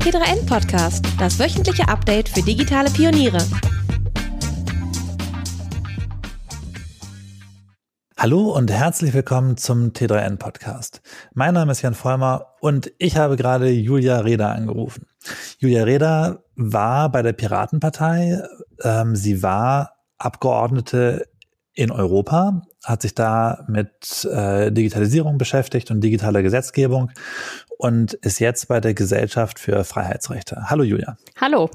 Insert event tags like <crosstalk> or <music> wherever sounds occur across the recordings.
T3N Podcast, das wöchentliche Update für digitale Pioniere. Hallo und herzlich willkommen zum T3N Podcast. Mein Name ist Jan Vollmer und ich habe gerade Julia Reda angerufen. Julia Reda war bei der Piratenpartei. Ähm, sie war Abgeordnete in Europa, hat sich da mit äh, Digitalisierung beschäftigt und digitaler Gesetzgebung und ist jetzt bei der Gesellschaft für Freiheitsrechte. Hallo Julia. Hallo.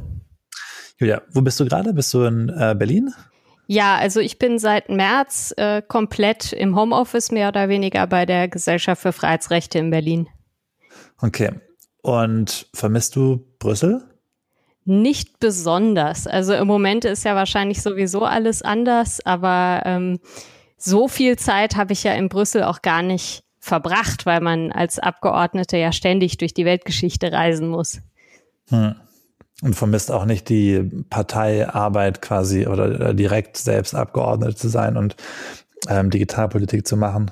Julia, wo bist du gerade? Bist du in äh, Berlin? Ja, also ich bin seit März äh, komplett im Homeoffice mehr oder weniger bei der Gesellschaft für Freiheitsrechte in Berlin. Okay. Und vermisst du Brüssel? Nicht besonders. Also im Moment ist ja wahrscheinlich sowieso alles anders, aber ähm, so viel Zeit habe ich ja in Brüssel auch gar nicht verbracht, weil man als Abgeordnete ja ständig durch die Weltgeschichte reisen muss. Hm. Und vermisst auch nicht die Parteiarbeit quasi oder direkt selbst Abgeordnete zu sein und ähm, Digitalpolitik zu machen?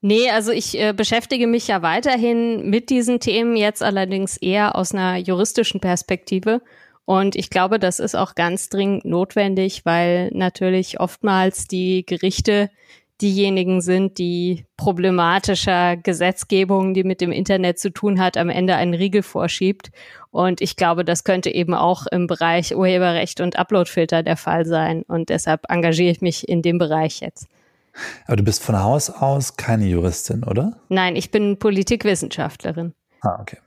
Nee, also ich äh, beschäftige mich ja weiterhin mit diesen Themen, jetzt allerdings eher aus einer juristischen Perspektive. Und ich glaube, das ist auch ganz dringend notwendig, weil natürlich oftmals die Gerichte diejenigen sind, die problematischer Gesetzgebung, die mit dem Internet zu tun hat, am Ende einen Riegel vorschiebt. Und ich glaube, das könnte eben auch im Bereich Urheberrecht und Uploadfilter der Fall sein. Und deshalb engagiere ich mich in dem Bereich jetzt. Aber du bist von Haus aus keine Juristin, oder? Nein, ich bin Politikwissenschaftlerin. Ah, okay.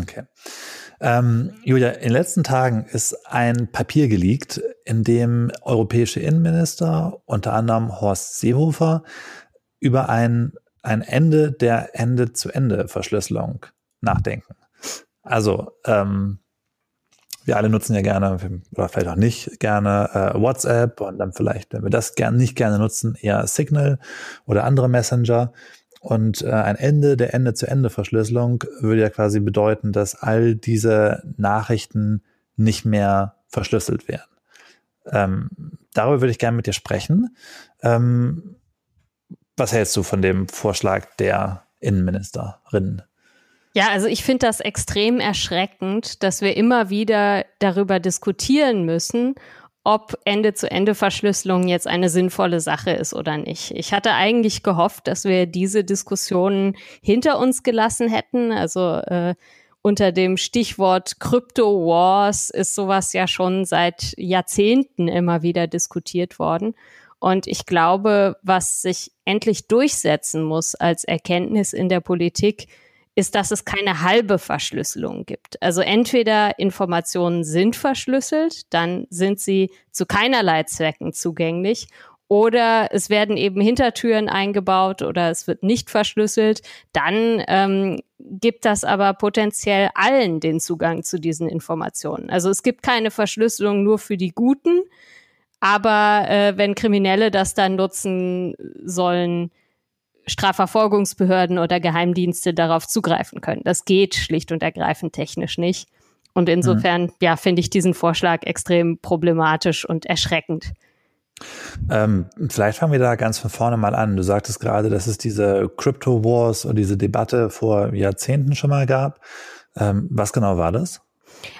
Okay. Ähm, Julia, in den letzten Tagen ist ein Papier geleakt, in dem europäische Innenminister, unter anderem Horst Seehofer, über ein, ein Ende der Ende-zu-Ende-Verschlüsselung nachdenken. Also, ähm, wir alle nutzen ja gerne, oder vielleicht auch nicht gerne äh, WhatsApp und dann vielleicht, wenn wir das gern, nicht gerne nutzen, eher Signal oder andere Messenger. Und äh, ein Ende der Ende-zu-Ende-Verschlüsselung würde ja quasi bedeuten, dass all diese Nachrichten nicht mehr verschlüsselt werden. Ähm, darüber würde ich gerne mit dir sprechen. Ähm, was hältst du von dem Vorschlag der Innenministerin? Ja, also ich finde das extrem erschreckend, dass wir immer wieder darüber diskutieren müssen, ob Ende-zu-Ende-Verschlüsselung jetzt eine sinnvolle Sache ist oder nicht. Ich hatte eigentlich gehofft, dass wir diese Diskussionen hinter uns gelassen hätten. Also äh, unter dem Stichwort Crypto Wars ist sowas ja schon seit Jahrzehnten immer wieder diskutiert worden. Und ich glaube, was sich endlich durchsetzen muss als Erkenntnis in der Politik, ist, dass es keine halbe Verschlüsselung gibt. Also entweder Informationen sind verschlüsselt, dann sind sie zu keinerlei Zwecken zugänglich oder es werden eben Hintertüren eingebaut oder es wird nicht verschlüsselt, dann ähm, gibt das aber potenziell allen den Zugang zu diesen Informationen. Also es gibt keine Verschlüsselung nur für die Guten, aber äh, wenn Kriminelle das dann nutzen sollen, Strafverfolgungsbehörden oder Geheimdienste darauf zugreifen können. Das geht schlicht und ergreifend technisch nicht. Und insofern, mhm. ja, finde ich diesen Vorschlag extrem problematisch und erschreckend. Ähm, vielleicht fangen wir da ganz von vorne mal an. Du sagtest gerade, dass es diese Crypto Wars und diese Debatte vor Jahrzehnten schon mal gab. Ähm, was genau war das?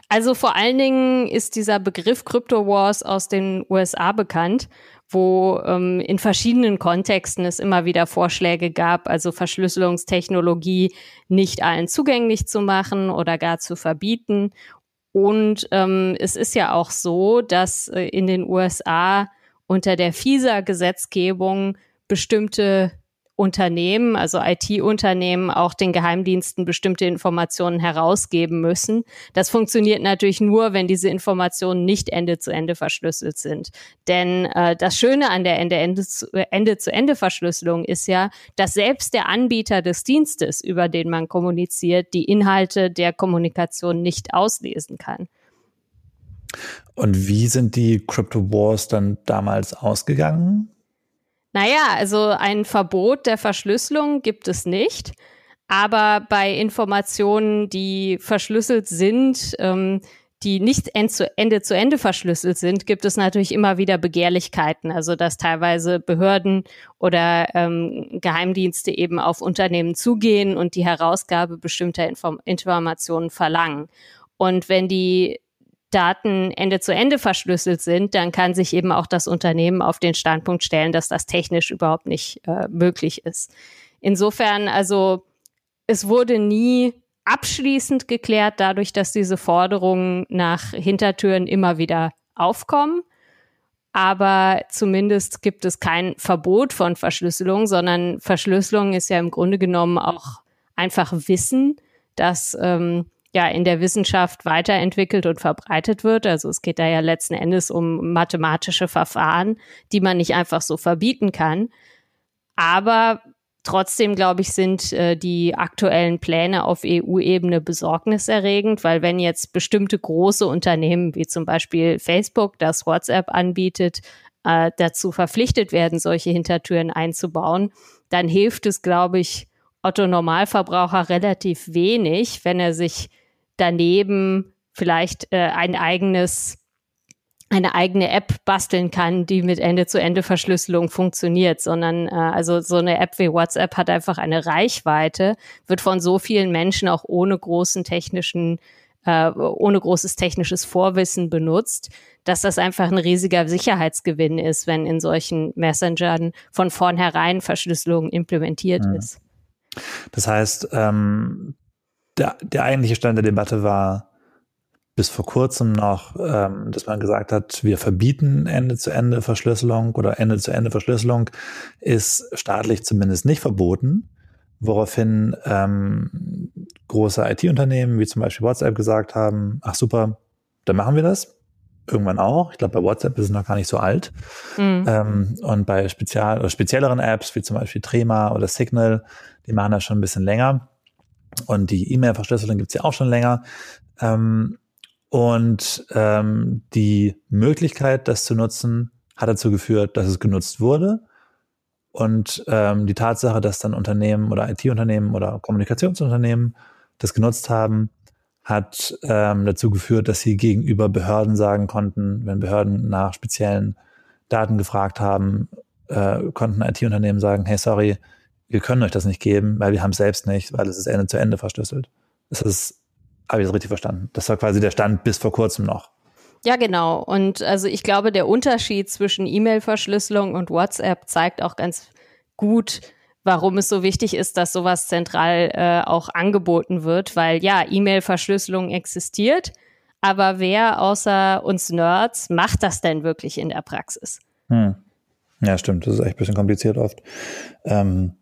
Also vor allen Dingen ist dieser Begriff Crypto Wars aus den USA bekannt wo ähm, in verschiedenen Kontexten es immer wieder Vorschläge gab, also Verschlüsselungstechnologie nicht allen zugänglich zu machen oder gar zu verbieten. Und ähm, es ist ja auch so, dass äh, in den USA unter der FISA-Gesetzgebung bestimmte Unternehmen, also IT-Unternehmen, auch den Geheimdiensten bestimmte Informationen herausgeben müssen. Das funktioniert natürlich nur, wenn diese Informationen nicht Ende zu Ende verschlüsselt sind. Denn äh, das Schöne an der Ende-zu-Ende-Verschlüsselung ist ja, dass selbst der Anbieter des Dienstes, über den man kommuniziert, die Inhalte der Kommunikation nicht auslesen kann. Und wie sind die Crypto Wars dann damals ausgegangen? Naja, also ein Verbot der Verschlüsselung gibt es nicht. Aber bei Informationen, die verschlüsselt sind, ähm, die nicht Ende zu Ende verschlüsselt sind, gibt es natürlich immer wieder Begehrlichkeiten. Also dass teilweise Behörden oder ähm, Geheimdienste eben auf Unternehmen zugehen und die Herausgabe bestimmter Inform Informationen verlangen. Und wenn die Daten Ende zu Ende verschlüsselt sind, dann kann sich eben auch das Unternehmen auf den Standpunkt stellen, dass das technisch überhaupt nicht äh, möglich ist. Insofern, also es wurde nie abschließend geklärt, dadurch, dass diese Forderungen nach Hintertüren immer wieder aufkommen. Aber zumindest gibt es kein Verbot von Verschlüsselung, sondern Verschlüsselung ist ja im Grunde genommen auch einfach Wissen, das ähm, ja in der Wissenschaft weiterentwickelt und verbreitet wird. Also es geht da ja letzten Endes um mathematische Verfahren, die man nicht einfach so verbieten kann. Aber Trotzdem, glaube ich, sind äh, die aktuellen Pläne auf EU-Ebene besorgniserregend, weil wenn jetzt bestimmte große Unternehmen wie zum Beispiel Facebook, das WhatsApp anbietet, äh, dazu verpflichtet werden, solche Hintertüren einzubauen, dann hilft es, glaube ich, Otto Normalverbraucher relativ wenig, wenn er sich daneben vielleicht äh, ein eigenes eine eigene App basteln kann, die mit Ende-zu-Ende-Verschlüsselung funktioniert, sondern äh, also so eine App wie WhatsApp hat einfach eine Reichweite, wird von so vielen Menschen auch ohne großen technischen, äh, ohne großes technisches Vorwissen benutzt, dass das einfach ein riesiger Sicherheitsgewinn ist, wenn in solchen Messengern von vornherein Verschlüsselung implementiert mhm. ist. Das heißt, ähm, der, der eigentliche Stand der Debatte war, bis vor kurzem noch, ähm, dass man gesagt hat, wir verbieten Ende-zu-Ende-Verschlüsselung oder Ende-zu-Ende-Verschlüsselung ist staatlich zumindest nicht verboten, woraufhin ähm, große IT-Unternehmen wie zum Beispiel WhatsApp gesagt haben, ach super, dann machen wir das. Irgendwann auch. Ich glaube, bei WhatsApp ist es noch gar nicht so alt. Mhm. Ähm, und bei spezial oder spezielleren Apps wie zum Beispiel Trema oder Signal, die machen das schon ein bisschen länger. Und die E-Mail-Verschlüsselung gibt es ja auch schon länger. Ähm, und ähm, die Möglichkeit, das zu nutzen, hat dazu geführt, dass es genutzt wurde. Und ähm, die Tatsache, dass dann Unternehmen oder IT-Unternehmen oder Kommunikationsunternehmen das genutzt haben, hat ähm, dazu geführt, dass sie gegenüber Behörden sagen konnten, wenn Behörden nach speziellen Daten gefragt haben, äh, konnten IT-Unternehmen sagen, hey, sorry, wir können euch das nicht geben, weil wir haben es selbst nicht, weil es ist Ende zu Ende verschlüsselt. Es ist habe ich das richtig verstanden? Das war quasi der Stand bis vor kurzem noch. Ja, genau. Und also ich glaube, der Unterschied zwischen E-Mail-Verschlüsselung und WhatsApp zeigt auch ganz gut, warum es so wichtig ist, dass sowas zentral äh, auch angeboten wird, weil ja, E-Mail-Verschlüsselung existiert, aber wer außer uns Nerds macht das denn wirklich in der Praxis? Hm. Ja, stimmt. Das ist echt ein bisschen kompliziert oft. Ähm,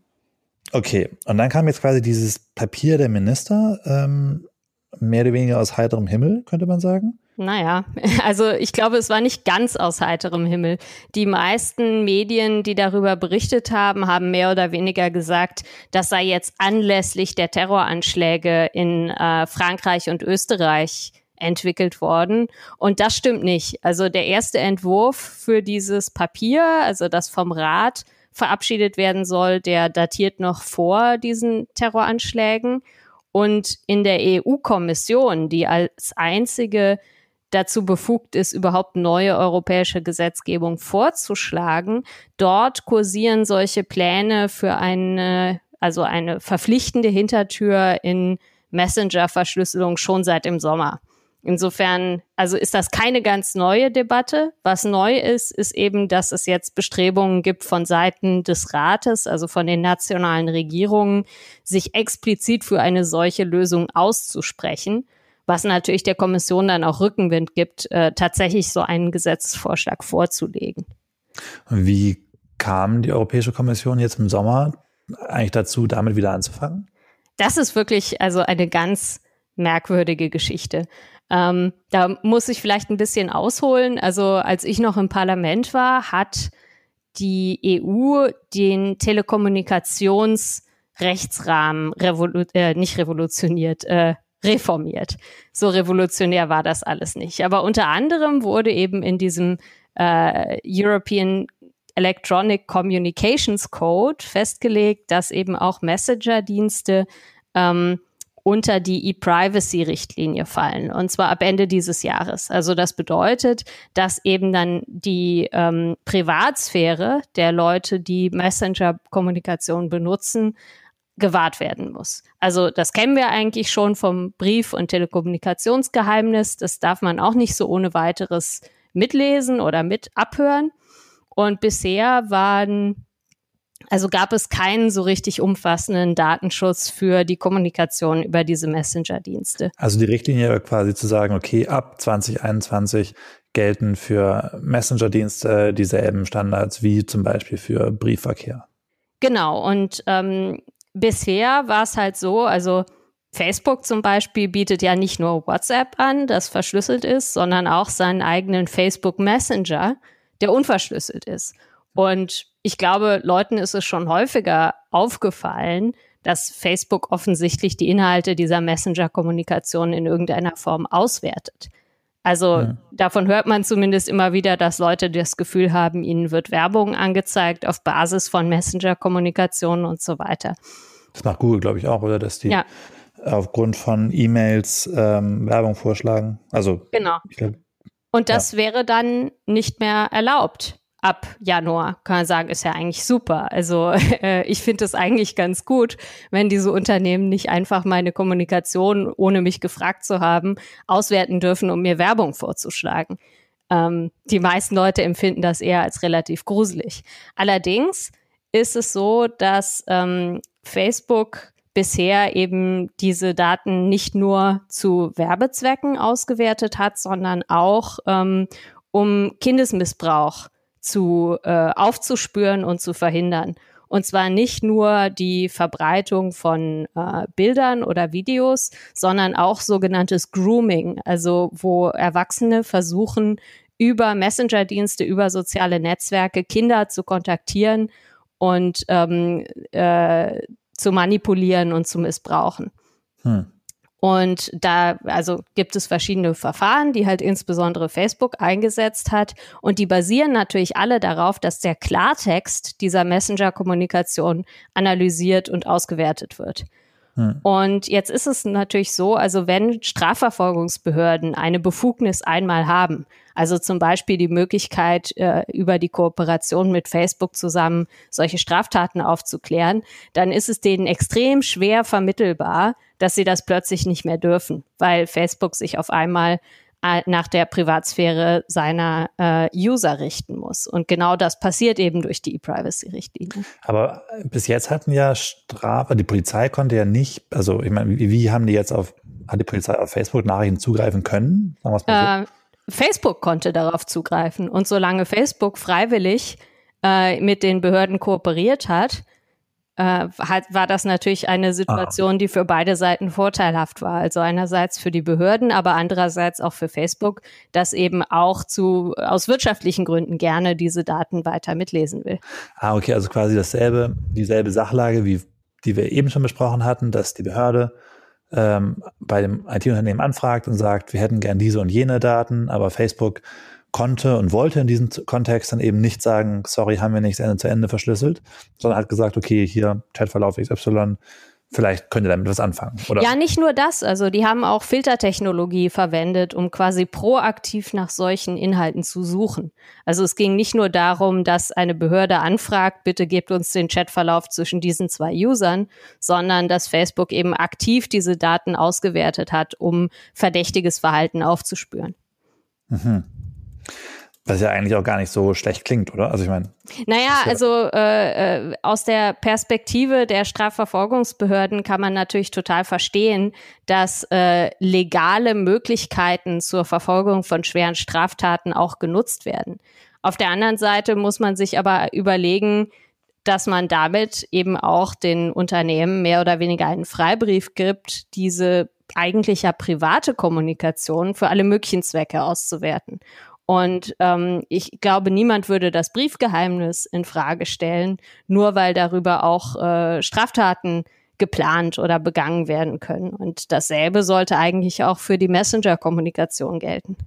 okay, und dann kam jetzt quasi dieses Papier der Minister. Ähm, mehr oder weniger aus heiterem Himmel, könnte man sagen? Naja, <laughs> also ich glaube, es war nicht ganz aus heiterem Himmel. Die meisten Medien, die darüber berichtet haben, haben mehr oder weniger gesagt, das sei jetzt anlässlich der Terroranschläge in äh, Frankreich und Österreich entwickelt worden. Und das stimmt nicht. Also der erste Entwurf für dieses Papier, also das vom Rat verabschiedet werden soll, der datiert noch vor diesen Terroranschlägen. Und in der EU-Kommission, die als einzige dazu befugt ist, überhaupt neue europäische Gesetzgebung vorzuschlagen, dort kursieren solche Pläne für eine, also eine verpflichtende Hintertür in Messenger-Verschlüsselung schon seit dem Sommer. Insofern, also ist das keine ganz neue Debatte. Was neu ist, ist eben, dass es jetzt Bestrebungen gibt von Seiten des Rates, also von den nationalen Regierungen, sich explizit für eine solche Lösung auszusprechen, was natürlich der Kommission dann auch Rückenwind gibt, äh, tatsächlich so einen Gesetzesvorschlag vorzulegen. Wie kam die Europäische Kommission jetzt im Sommer eigentlich dazu, damit wieder anzufangen? Das ist wirklich also eine ganz merkwürdige Geschichte. Ähm, da muss ich vielleicht ein bisschen ausholen. Also als ich noch im Parlament war, hat die EU den Telekommunikationsrechtsrahmen revolu äh, nicht revolutioniert, äh, reformiert. So revolutionär war das alles nicht. Aber unter anderem wurde eben in diesem äh, European Electronic Communications Code festgelegt, dass eben auch Messenger-Dienste ähm, unter die E-Privacy-Richtlinie fallen, und zwar ab Ende dieses Jahres. Also das bedeutet, dass eben dann die ähm, Privatsphäre der Leute, die Messenger-Kommunikation benutzen, gewahrt werden muss. Also das kennen wir eigentlich schon vom Brief- und Telekommunikationsgeheimnis. Das darf man auch nicht so ohne weiteres mitlesen oder mit abhören. Und bisher waren also gab es keinen so richtig umfassenden Datenschutz für die Kommunikation über diese Messenger-Dienste. Also die Richtlinie war quasi zu sagen, okay, ab 2021 gelten für Messenger-Dienste dieselben Standards wie zum Beispiel für Briefverkehr. Genau, und ähm, bisher war es halt so, also Facebook zum Beispiel bietet ja nicht nur WhatsApp an, das verschlüsselt ist, sondern auch seinen eigenen Facebook Messenger, der unverschlüsselt ist. Und ich glaube, Leuten ist es schon häufiger aufgefallen, dass Facebook offensichtlich die Inhalte dieser Messenger-Kommunikation in irgendeiner Form auswertet. Also ja. davon hört man zumindest immer wieder, dass Leute das Gefühl haben, ihnen wird Werbung angezeigt auf Basis von Messenger-Kommunikation und so weiter. Das macht Google, glaube ich, auch, oder? Dass die ja. aufgrund von E-Mails ähm, Werbung vorschlagen. Also genau. Glaub, und das ja. wäre dann nicht mehr erlaubt ab Januar, kann man sagen, ist ja eigentlich super. Also <laughs> äh, ich finde es eigentlich ganz gut, wenn diese Unternehmen nicht einfach meine Kommunikation, ohne mich gefragt zu haben, auswerten dürfen, um mir Werbung vorzuschlagen. Ähm, die meisten Leute empfinden das eher als relativ gruselig. Allerdings ist es so, dass ähm, Facebook bisher eben diese Daten nicht nur zu Werbezwecken ausgewertet hat, sondern auch ähm, um Kindesmissbrauch zu äh, aufzuspüren und zu verhindern. Und zwar nicht nur die Verbreitung von äh, Bildern oder Videos, sondern auch sogenanntes Grooming, also wo Erwachsene versuchen, über Messenger-Dienste, über soziale Netzwerke Kinder zu kontaktieren und ähm, äh, zu manipulieren und zu missbrauchen. Hm. Und da, also gibt es verschiedene Verfahren, die halt insbesondere Facebook eingesetzt hat. Und die basieren natürlich alle darauf, dass der Klartext dieser Messenger-Kommunikation analysiert und ausgewertet wird. Hm. Und jetzt ist es natürlich so, also wenn Strafverfolgungsbehörden eine Befugnis einmal haben, also zum Beispiel die Möglichkeit, äh, über die Kooperation mit Facebook zusammen solche Straftaten aufzuklären, dann ist es denen extrem schwer vermittelbar, dass sie das plötzlich nicht mehr dürfen, weil Facebook sich auf einmal nach der Privatsphäre seiner äh, User richten muss. Und genau das passiert eben durch die E-Privacy-Richtlinie. Aber bis jetzt hatten ja Strafe, die Polizei konnte ja nicht, also ich meine, wie, wie haben die jetzt auf, hat die Polizei auf Facebook Nachrichten zugreifen können? Mal so. Äh, Facebook konnte darauf zugreifen. Und solange Facebook freiwillig äh, mit den Behörden kooperiert hat, äh, hat, war das natürlich eine Situation, ah. die für beide Seiten vorteilhaft war. Also einerseits für die Behörden, aber andererseits auch für Facebook, das eben auch zu aus wirtschaftlichen Gründen gerne diese Daten weiter mitlesen will. Ah, okay, also quasi dasselbe, dieselbe Sachlage, wie die wir eben schon besprochen hatten, dass die Behörde ähm, bei dem IT-Unternehmen anfragt und sagt, wir hätten gern diese und jene Daten, aber Facebook konnte und wollte in diesem Kontext dann eben nicht sagen, sorry, haben wir nicht Ende zu Ende verschlüsselt, sondern hat gesagt, okay, hier Chatverlauf XY, vielleicht könnt ihr damit was anfangen, oder? Ja, nicht nur das. Also die haben auch Filtertechnologie verwendet, um quasi proaktiv nach solchen Inhalten zu suchen. Also es ging nicht nur darum, dass eine Behörde anfragt, bitte gebt uns den Chatverlauf zwischen diesen zwei Usern, sondern dass Facebook eben aktiv diese Daten ausgewertet hat, um verdächtiges Verhalten aufzuspüren. Mhm. Was ja eigentlich auch gar nicht so schlecht klingt, oder? Also ich meine. Naja, ja also äh, äh, aus der Perspektive der Strafverfolgungsbehörden kann man natürlich total verstehen, dass äh, legale Möglichkeiten zur Verfolgung von schweren Straftaten auch genutzt werden. Auf der anderen Seite muss man sich aber überlegen, dass man damit eben auch den Unternehmen mehr oder weniger einen Freibrief gibt, diese eigentlich ja private Kommunikation für alle möglichen Zwecke auszuwerten. Und ähm, ich glaube, niemand würde das Briefgeheimnis in Frage stellen, nur weil darüber auch äh, Straftaten geplant oder begangen werden können. Und dasselbe sollte eigentlich auch für die Messenger-Kommunikation gelten.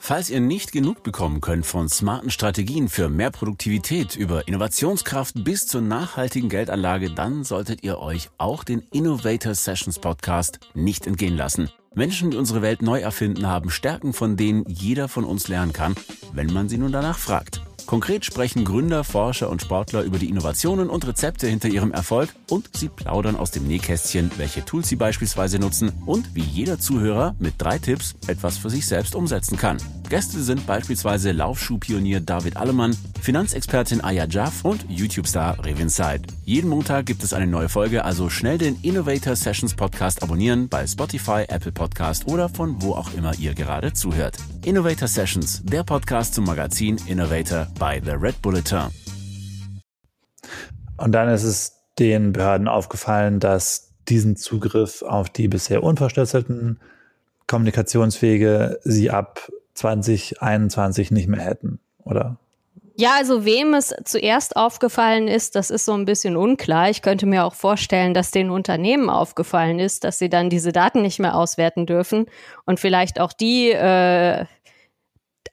Falls ihr nicht genug bekommen könnt von smarten Strategien für mehr Produktivität über Innovationskraft bis zur nachhaltigen Geldanlage, dann solltet ihr euch auch den Innovator Sessions Podcast nicht entgehen lassen. Menschen, die unsere Welt neu erfinden, haben Stärken, von denen jeder von uns lernen kann, wenn man sie nun danach fragt. Konkret sprechen Gründer, Forscher und Sportler über die Innovationen und Rezepte hinter ihrem Erfolg und sie plaudern aus dem Nähkästchen, welche Tools sie beispielsweise nutzen und wie jeder Zuhörer mit drei Tipps etwas für sich selbst umsetzen kann. Gäste sind beispielsweise Laufschuhpionier David Allemann, Finanzexpertin Aya Jaff und YouTube-Star Revin Side. Jeden Montag gibt es eine neue Folge, also schnell den Innovator Sessions Podcast abonnieren bei Spotify, Apple Podcast oder von wo auch immer ihr gerade zuhört. Innovator Sessions, der Podcast zum Magazin Innovator bei The Red Bulletin. Und dann ist es den Behörden aufgefallen, dass diesen Zugriff auf die bisher unverschlüsselten Kommunikationswege sie ab 2021 nicht mehr hätten, oder? Ja, also wem es zuerst aufgefallen ist, das ist so ein bisschen unklar. Ich könnte mir auch vorstellen, dass den Unternehmen aufgefallen ist, dass sie dann diese Daten nicht mehr auswerten dürfen und vielleicht auch die äh,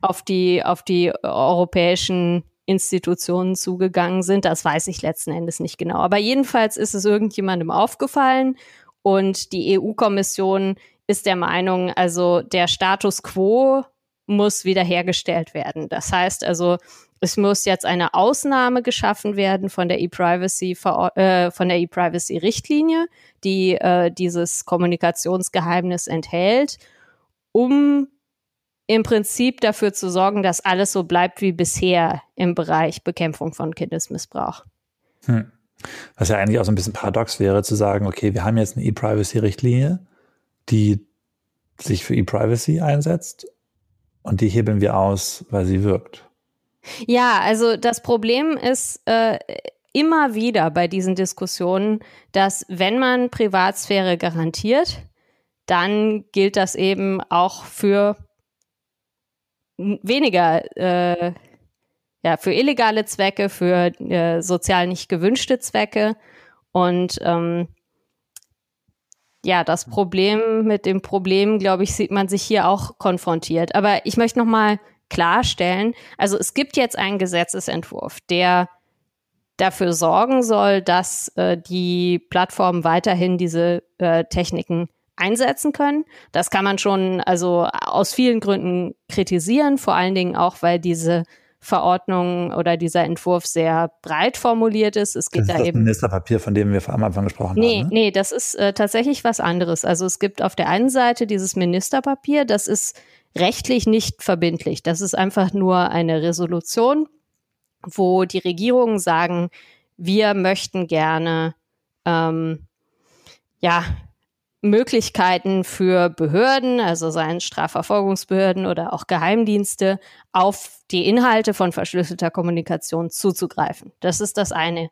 auf die auf die europäischen Institutionen zugegangen sind. Das weiß ich letzten Endes nicht genau. Aber jedenfalls ist es irgendjemandem aufgefallen und die EU-Kommission ist der Meinung, also der Status quo muss wiederhergestellt werden. Das heißt also, es muss jetzt eine Ausnahme geschaffen werden von der E-Privacy äh, von der E-Privacy Richtlinie, die äh, dieses Kommunikationsgeheimnis enthält, um im Prinzip dafür zu sorgen, dass alles so bleibt wie bisher im Bereich Bekämpfung von Kindesmissbrauch. Hm. Was ja eigentlich auch so ein bisschen paradox wäre, zu sagen, okay, wir haben jetzt eine E-Privacy-Richtlinie, die sich für E-Privacy einsetzt und die hebeln wir aus, weil sie wirkt. Ja, also das Problem ist äh, immer wieder bei diesen Diskussionen, dass wenn man Privatsphäre garantiert, dann gilt das eben auch für weniger, äh, ja, für illegale Zwecke, für äh, sozial nicht gewünschte Zwecke. Und ähm, ja, das Problem mit dem Problem, glaube ich, sieht man sich hier auch konfrontiert. Aber ich möchte noch mal klarstellen, also es gibt jetzt einen Gesetzesentwurf, der dafür sorgen soll, dass äh, die Plattformen weiterhin diese äh, Techniken einsetzen können. Das kann man schon also aus vielen Gründen kritisieren, vor allen Dingen auch, weil diese Verordnung oder dieser Entwurf sehr breit formuliert ist. Es geht das ist da das eben Ministerpapier, von dem wir am Anfang gesprochen nee, haben. Nee, nee, das ist äh, tatsächlich was anderes. Also es gibt auf der einen Seite dieses Ministerpapier, das ist rechtlich nicht verbindlich. Das ist einfach nur eine Resolution, wo die Regierungen sagen, wir möchten gerne ähm, ja Möglichkeiten für Behörden, also seien Strafverfolgungsbehörden oder auch Geheimdienste, auf die Inhalte von verschlüsselter Kommunikation zuzugreifen. Das ist das eine.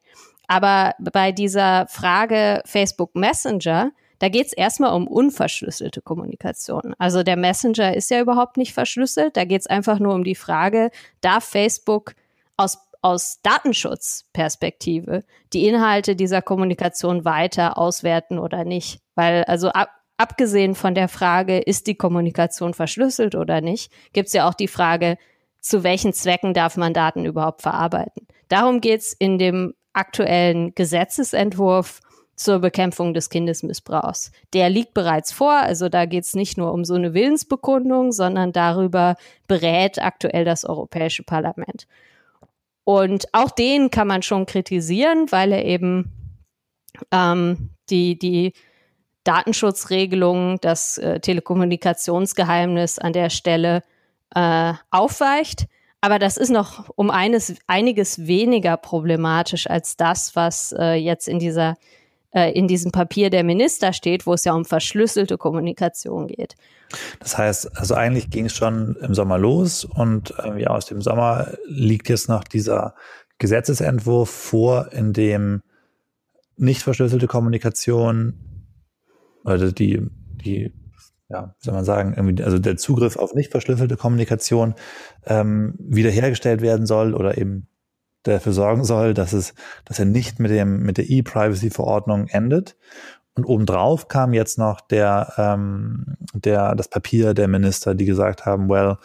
Aber bei dieser Frage Facebook Messenger, da geht es erstmal um unverschlüsselte Kommunikation. Also der Messenger ist ja überhaupt nicht verschlüsselt. Da geht es einfach nur um die Frage, darf Facebook aus aus Datenschutzperspektive die Inhalte dieser Kommunikation weiter auswerten oder nicht. Weil also ab, abgesehen von der Frage, ist die Kommunikation verschlüsselt oder nicht, gibt es ja auch die Frage, zu welchen Zwecken darf man Daten überhaupt verarbeiten. Darum geht es in dem aktuellen Gesetzesentwurf zur Bekämpfung des Kindesmissbrauchs. Der liegt bereits vor, also da geht es nicht nur um so eine Willensbekundung, sondern darüber berät aktuell das Europäische Parlament. Und auch den kann man schon kritisieren, weil er eben ähm, die, die Datenschutzregelung, das äh, Telekommunikationsgeheimnis an der Stelle äh, aufweicht. Aber das ist noch um eines, einiges weniger problematisch als das, was äh, jetzt in dieser äh, in diesem Papier der Minister steht, wo es ja um verschlüsselte Kommunikation geht. Das heißt, also eigentlich ging es schon im Sommer los und irgendwie aus dem Sommer liegt jetzt noch dieser Gesetzesentwurf vor, in dem nicht verschlüsselte Kommunikation oder die, die, ja, wie soll man sagen, irgendwie, also der Zugriff auf nicht verschlüsselte Kommunikation ähm, wiederhergestellt werden soll oder eben dafür sorgen soll, dass es, dass er nicht mit dem, mit der E-Privacy-Verordnung endet. Und obendrauf kam jetzt noch der, ähm, der, das Papier der Minister, die gesagt haben, well,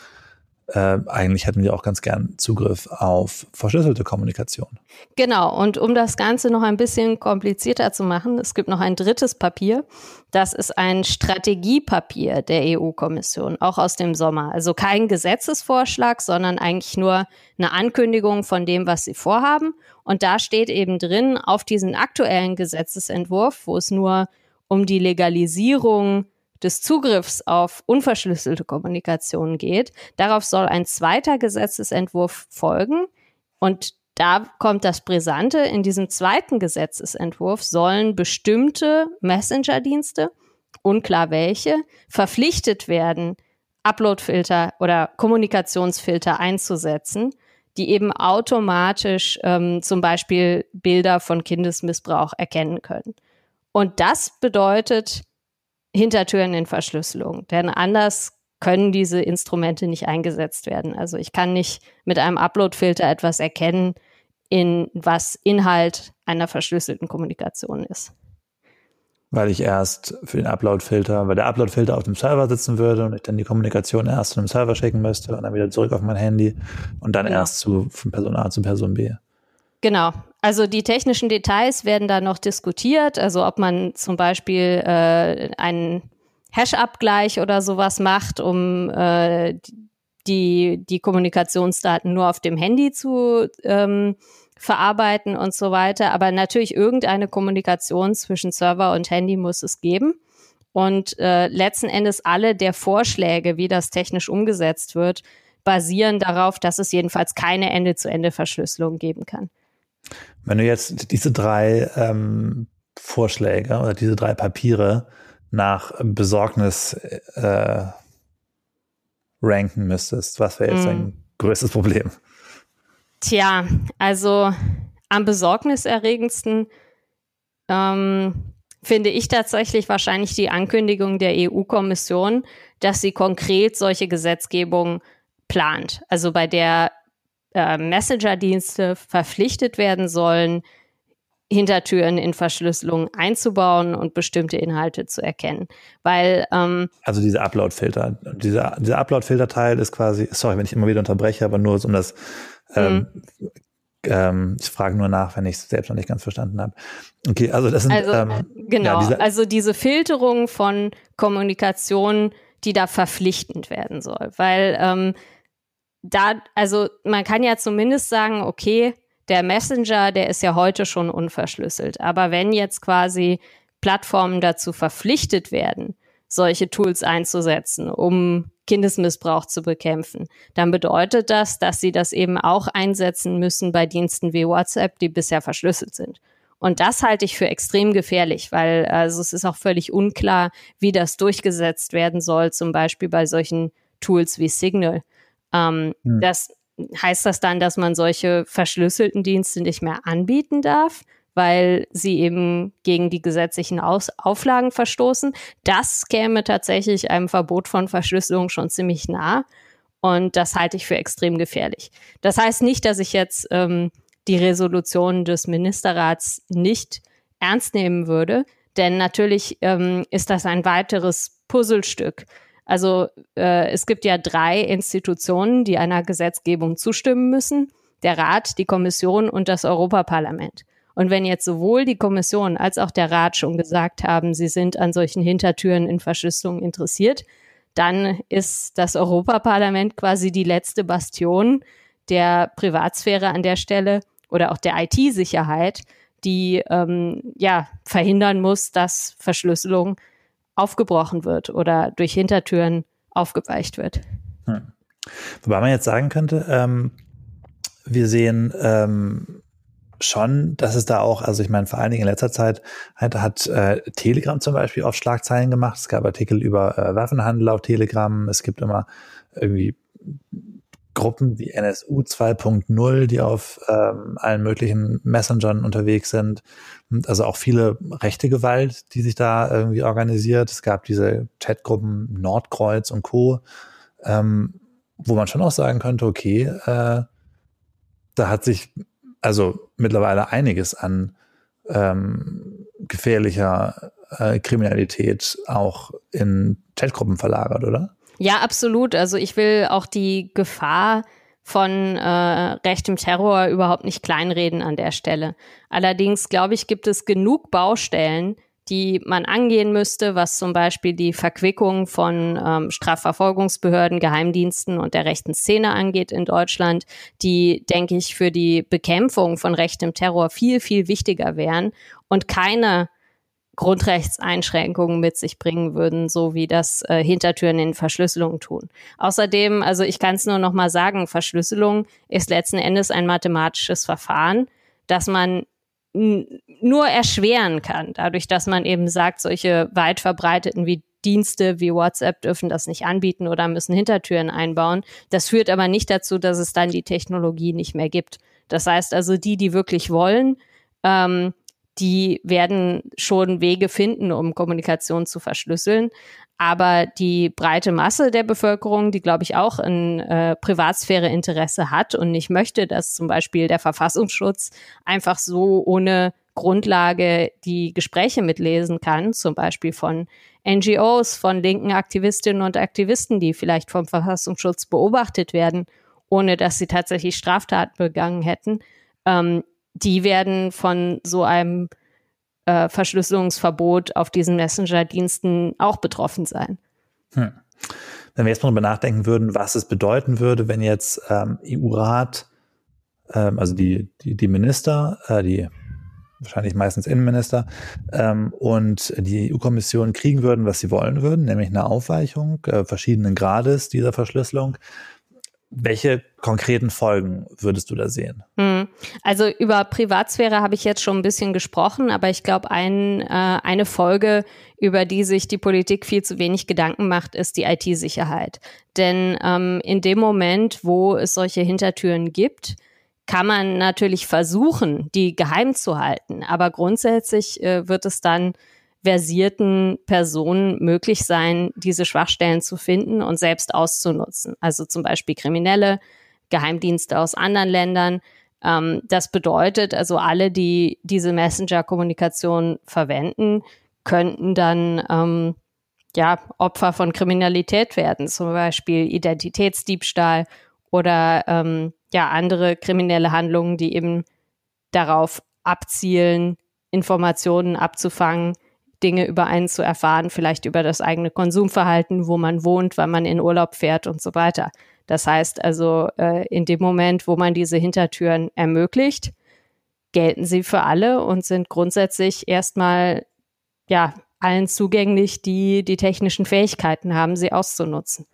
äh, eigentlich hätten wir auch ganz gern Zugriff auf verschlüsselte Kommunikation. Genau, und um das Ganze noch ein bisschen komplizierter zu machen, es gibt noch ein drittes Papier. Das ist ein Strategiepapier der EU-Kommission, auch aus dem Sommer. Also kein Gesetzesvorschlag, sondern eigentlich nur eine Ankündigung von dem, was sie vorhaben. Und da steht eben drin, auf diesen aktuellen Gesetzesentwurf, wo es nur um die Legalisierung des Zugriffs auf unverschlüsselte Kommunikation geht. Darauf soll ein zweiter Gesetzesentwurf folgen. Und da kommt das Brisante. In diesem zweiten Gesetzesentwurf sollen bestimmte Messenger-Dienste, unklar welche, verpflichtet werden, Uploadfilter oder Kommunikationsfilter einzusetzen, die eben automatisch ähm, zum Beispiel Bilder von Kindesmissbrauch erkennen können. Und das bedeutet, Hintertüren in Verschlüsselung. Denn anders können diese Instrumente nicht eingesetzt werden. Also ich kann nicht mit einem Upload-Filter etwas erkennen, in was Inhalt einer verschlüsselten Kommunikation ist. Weil ich erst für den Upload-Filter, weil der Upload-Filter auf dem Server sitzen würde und ich dann die Kommunikation erst zu einem Server schicken müsste und dann wieder zurück auf mein Handy und dann genau. erst zu, von Person A zu Person B. Genau. Also die technischen Details werden da noch diskutiert. Also ob man zum Beispiel äh, einen Hash-Abgleich oder sowas macht, um äh, die, die Kommunikationsdaten nur auf dem Handy zu ähm, verarbeiten und so weiter. Aber natürlich irgendeine Kommunikation zwischen Server und Handy muss es geben. Und äh, letzten Endes alle der Vorschläge, wie das technisch umgesetzt wird, basieren darauf, dass es jedenfalls keine Ende-zu-Ende-Verschlüsselung geben kann. Wenn du jetzt diese drei ähm, Vorschläge oder diese drei Papiere nach Besorgnis äh, ranken müsstest, was wäre jetzt mm. dein größtes Problem? Tja, also am besorgniserregendsten ähm, finde ich tatsächlich wahrscheinlich die Ankündigung der EU-Kommission, dass sie konkret solche Gesetzgebung plant. Also bei der äh, Messenger-Dienste verpflichtet werden sollen, Hintertüren in Verschlüsselung einzubauen und bestimmte Inhalte zu erkennen. Weil ähm, also diese Upload-Filter, dieser, dieser Upload-Filter-Teil ist quasi, sorry, wenn ich immer wieder unterbreche, aber nur um das ähm, mhm. ähm, ich frage nur nach, wenn ich es selbst noch nicht ganz verstanden habe. Okay, also das sind also, ähm, genau, ja, diese, also diese Filterung von Kommunikation, die da verpflichtend werden soll, weil ähm, da, also man kann ja zumindest sagen, okay, der Messenger, der ist ja heute schon unverschlüsselt. Aber wenn jetzt quasi Plattformen dazu verpflichtet werden, solche Tools einzusetzen, um Kindesmissbrauch zu bekämpfen, dann bedeutet das, dass sie das eben auch einsetzen müssen bei Diensten wie WhatsApp, die bisher verschlüsselt sind. Und das halte ich für extrem gefährlich, weil also es ist auch völlig unklar, wie das durchgesetzt werden soll, zum Beispiel bei solchen Tools wie Signal. Ähm, hm. Das heißt das dann, dass man solche verschlüsselten Dienste nicht mehr anbieten darf, weil sie eben gegen die gesetzlichen Aus Auflagen verstoßen. Das käme tatsächlich einem Verbot von Verschlüsselung schon ziemlich nah. Und das halte ich für extrem gefährlich. Das heißt nicht, dass ich jetzt ähm, die Resolution des Ministerrats nicht ernst nehmen würde, denn natürlich ähm, ist das ein weiteres Puzzlestück also äh, es gibt ja drei Institutionen, die einer Gesetzgebung zustimmen müssen. Der Rat, die Kommission und das Europaparlament. Und wenn jetzt sowohl die Kommission als auch der Rat schon gesagt haben, sie sind an solchen Hintertüren in Verschlüsselung interessiert, dann ist das Europaparlament quasi die letzte Bastion der Privatsphäre an der Stelle oder auch der IT-Sicherheit, die ähm, ja verhindern muss, dass Verschlüsselung aufgebrochen wird oder durch Hintertüren aufgeweicht wird. Hm. Wobei man jetzt sagen könnte, ähm, wir sehen ähm, schon, dass es da auch, also ich meine, vor allen Dingen in letzter Zeit hat, hat äh, Telegram zum Beispiel oft Schlagzeilen gemacht. Es gab Artikel über äh, Waffenhandel auf Telegram. Es gibt immer irgendwie Gruppen wie NSU 2.0, die auf ähm, allen möglichen Messengern unterwegs sind. Also auch viele rechte Gewalt, die sich da irgendwie organisiert. Es gab diese Chatgruppen Nordkreuz und Co., ähm, wo man schon auch sagen könnte, okay, äh, da hat sich also mittlerweile einiges an ähm, gefährlicher äh, Kriminalität auch in Chatgruppen verlagert, oder? Ja, absolut. Also ich will auch die Gefahr von äh, rechtem Terror überhaupt nicht kleinreden an der Stelle. Allerdings, glaube ich, gibt es genug Baustellen, die man angehen müsste, was zum Beispiel die Verquickung von ähm, Strafverfolgungsbehörden, Geheimdiensten und der rechten Szene angeht in Deutschland, die, denke ich, für die Bekämpfung von rechtem Terror viel, viel wichtiger wären und keine Grundrechtseinschränkungen mit sich bringen würden, so wie das äh, Hintertüren in Verschlüsselung tun. Außerdem, also ich kann es nur noch mal sagen, Verschlüsselung ist letzten Endes ein mathematisches Verfahren, das man nur erschweren kann, dadurch, dass man eben sagt, solche weit verbreiteten wie Dienste wie WhatsApp dürfen das nicht anbieten oder müssen Hintertüren einbauen. Das führt aber nicht dazu, dass es dann die Technologie nicht mehr gibt. Das heißt also, die, die wirklich wollen, ähm, die werden schon Wege finden, um Kommunikation zu verschlüsseln. Aber die breite Masse der Bevölkerung, die, glaube ich, auch ein äh, Privatsphäre-Interesse hat und nicht möchte, dass zum Beispiel der Verfassungsschutz einfach so ohne Grundlage die Gespräche mitlesen kann, zum Beispiel von NGOs, von linken Aktivistinnen und Aktivisten, die vielleicht vom Verfassungsschutz beobachtet werden, ohne dass sie tatsächlich Straftaten begangen hätten. Ähm, die werden von so einem äh, Verschlüsselungsverbot auf diesen Messenger-Diensten auch betroffen sein. Hm. Wenn wir jetzt mal darüber nachdenken würden, was es bedeuten würde, wenn jetzt ähm, EU-Rat, ähm, also die, die, die Minister, äh, die wahrscheinlich meistens Innenminister, ähm, und die EU-Kommission kriegen würden, was sie wollen würden, nämlich eine Aufweichung äh, verschiedenen Grades dieser Verschlüsselung, welche konkreten Folgen würdest du da sehen? Hm. Also über Privatsphäre habe ich jetzt schon ein bisschen gesprochen, aber ich glaube, ein, äh, eine Folge, über die sich die Politik viel zu wenig Gedanken macht, ist die IT-Sicherheit. Denn ähm, in dem Moment, wo es solche Hintertüren gibt, kann man natürlich versuchen, die geheim zu halten. Aber grundsätzlich äh, wird es dann versierten Personen möglich sein, diese Schwachstellen zu finden und selbst auszunutzen. Also zum Beispiel Kriminelle, Geheimdienste aus anderen Ländern. Ähm, das bedeutet also, alle, die diese Messenger-Kommunikation verwenden, könnten dann ähm, ja Opfer von Kriminalität werden, zum Beispiel Identitätsdiebstahl oder ähm, ja andere kriminelle Handlungen, die eben darauf abzielen, Informationen abzufangen, Dinge über einen zu erfahren, vielleicht über das eigene Konsumverhalten, wo man wohnt, wann man in Urlaub fährt und so weiter. Das heißt also, äh, in dem Moment, wo man diese Hintertüren ermöglicht, gelten sie für alle und sind grundsätzlich erstmal ja allen zugänglich, die die technischen Fähigkeiten haben, sie auszunutzen.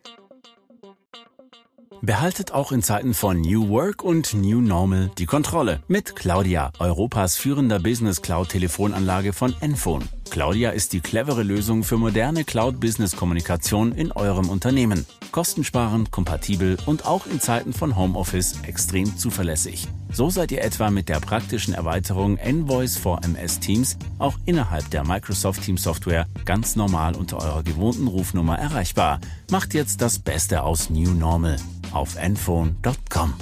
Behaltet auch in Zeiten von New Work und New Normal die Kontrolle mit Claudia, Europas führender Business Cloud Telefonanlage von Enphone. Claudia ist die clevere Lösung für moderne Cloud-Business-Kommunikation in eurem Unternehmen. Kostensparend, kompatibel und auch in Zeiten von Homeoffice extrem zuverlässig. So seid ihr etwa mit der praktischen Erweiterung Envoice for MS Teams auch innerhalb der Microsoft Teams Software ganz normal unter eurer gewohnten Rufnummer erreichbar. Macht jetzt das Beste aus New Normal auf enphone.com.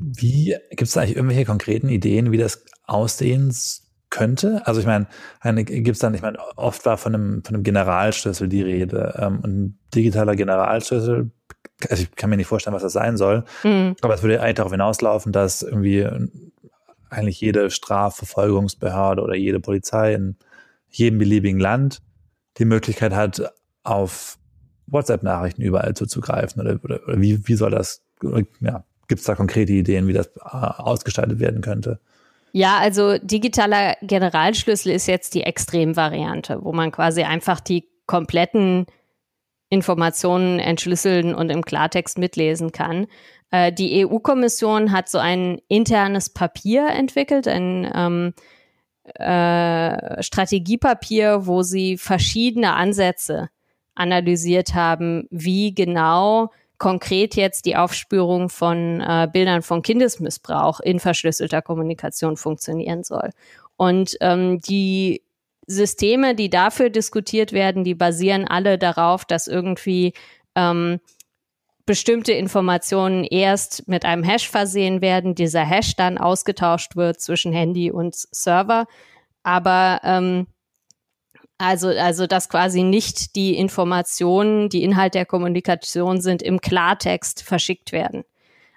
Wie gibt es eigentlich irgendwelche konkreten Ideen, wie das aussehen könnte? Also ich meine, gibt es dann, ich meine, oft war von einem, von einem Generalschlüssel die Rede. Ähm, ein digitaler Generalschlüssel, also ich kann mir nicht vorstellen, was das sein soll, mhm. aber es würde eigentlich darauf hinauslaufen, dass irgendwie eigentlich jede Strafverfolgungsbehörde oder jede Polizei in jedem beliebigen Land die Möglichkeit hat, auf WhatsApp-Nachrichten überall zuzugreifen? Oder, oder, oder, wie, wie soll das, ja, gibt es da konkrete Ideen, wie das äh, ausgestaltet werden könnte? Ja, also digitaler Generalschlüssel ist jetzt die Extremvariante, wo man quasi einfach die kompletten Informationen entschlüsseln und im Klartext mitlesen kann. Äh, die EU-Kommission hat so ein internes Papier entwickelt, ein ähm, äh, Strategiepapier, wo sie verschiedene Ansätze analysiert haben, wie genau konkret jetzt die Aufspürung von äh, Bildern von Kindesmissbrauch in verschlüsselter Kommunikation funktionieren soll. Und ähm, die Systeme, die dafür diskutiert werden, die basieren alle darauf, dass irgendwie ähm, bestimmte Informationen erst mit einem Hash versehen werden, dieser Hash dann ausgetauscht wird zwischen Handy und Server. Aber ähm, Also, also, dass quasi nicht die Informationen, die Inhalt der Kommunikation sind, im Klartext verschickt werden.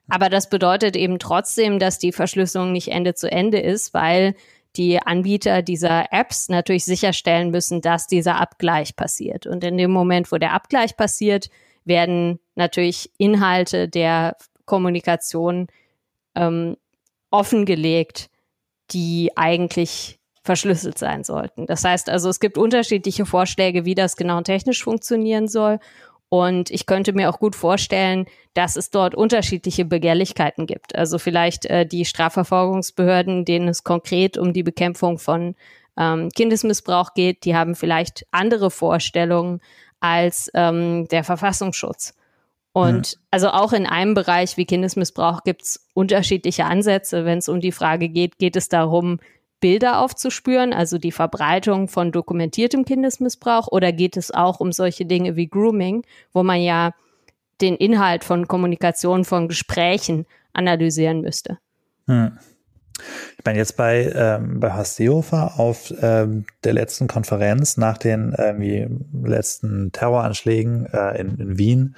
Aber das bedeutet eben trotzdem, dass die Verschlüsselung nicht Ende zu Ende ist, weil die Anbieter dieser Apps natürlich sicherstellen müssen, dass dieser Abgleich passiert. Und in dem Moment, wo der Abgleich passiert, werden natürlich Inhalte der Kommunikation ähm, offengelegt, die eigentlich verschlüsselt sein sollten. Das heißt also, es gibt unterschiedliche Vorschläge, wie das genau technisch funktionieren soll. Und ich könnte mir auch gut vorstellen, dass es dort unterschiedliche Begehrlichkeiten gibt. Also vielleicht äh, die Strafverfolgungsbehörden, denen es konkret um die Bekämpfung von ähm, Kindesmissbrauch geht, die haben vielleicht andere Vorstellungen als ähm, der Verfassungsschutz. Und mhm. also auch in einem Bereich wie Kindesmissbrauch gibt es unterschiedliche Ansätze. Wenn es um die Frage geht, geht es darum, Bilder aufzuspüren, also die Verbreitung von dokumentiertem Kindesmissbrauch, oder geht es auch um solche Dinge wie Grooming, wo man ja den Inhalt von Kommunikation, von Gesprächen analysieren müsste? Hm. Ich meine, jetzt bei, ähm, bei Horst Seehofer auf ähm, der letzten Konferenz nach den äh, letzten Terroranschlägen äh, in, in Wien,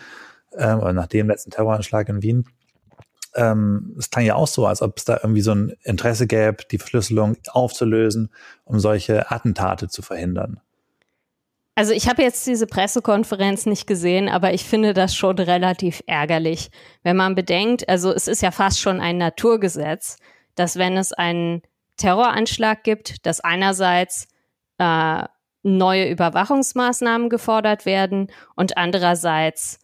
äh, oder nach dem letzten Terroranschlag in Wien, ähm, es klang ja auch so, als ob es da irgendwie so ein Interesse gäbe, die Verschlüsselung aufzulösen, um solche Attentate zu verhindern. Also ich habe jetzt diese Pressekonferenz nicht gesehen, aber ich finde das schon relativ ärgerlich, wenn man bedenkt, also es ist ja fast schon ein Naturgesetz, dass wenn es einen Terroranschlag gibt, dass einerseits äh, neue Überwachungsmaßnahmen gefordert werden und andererseits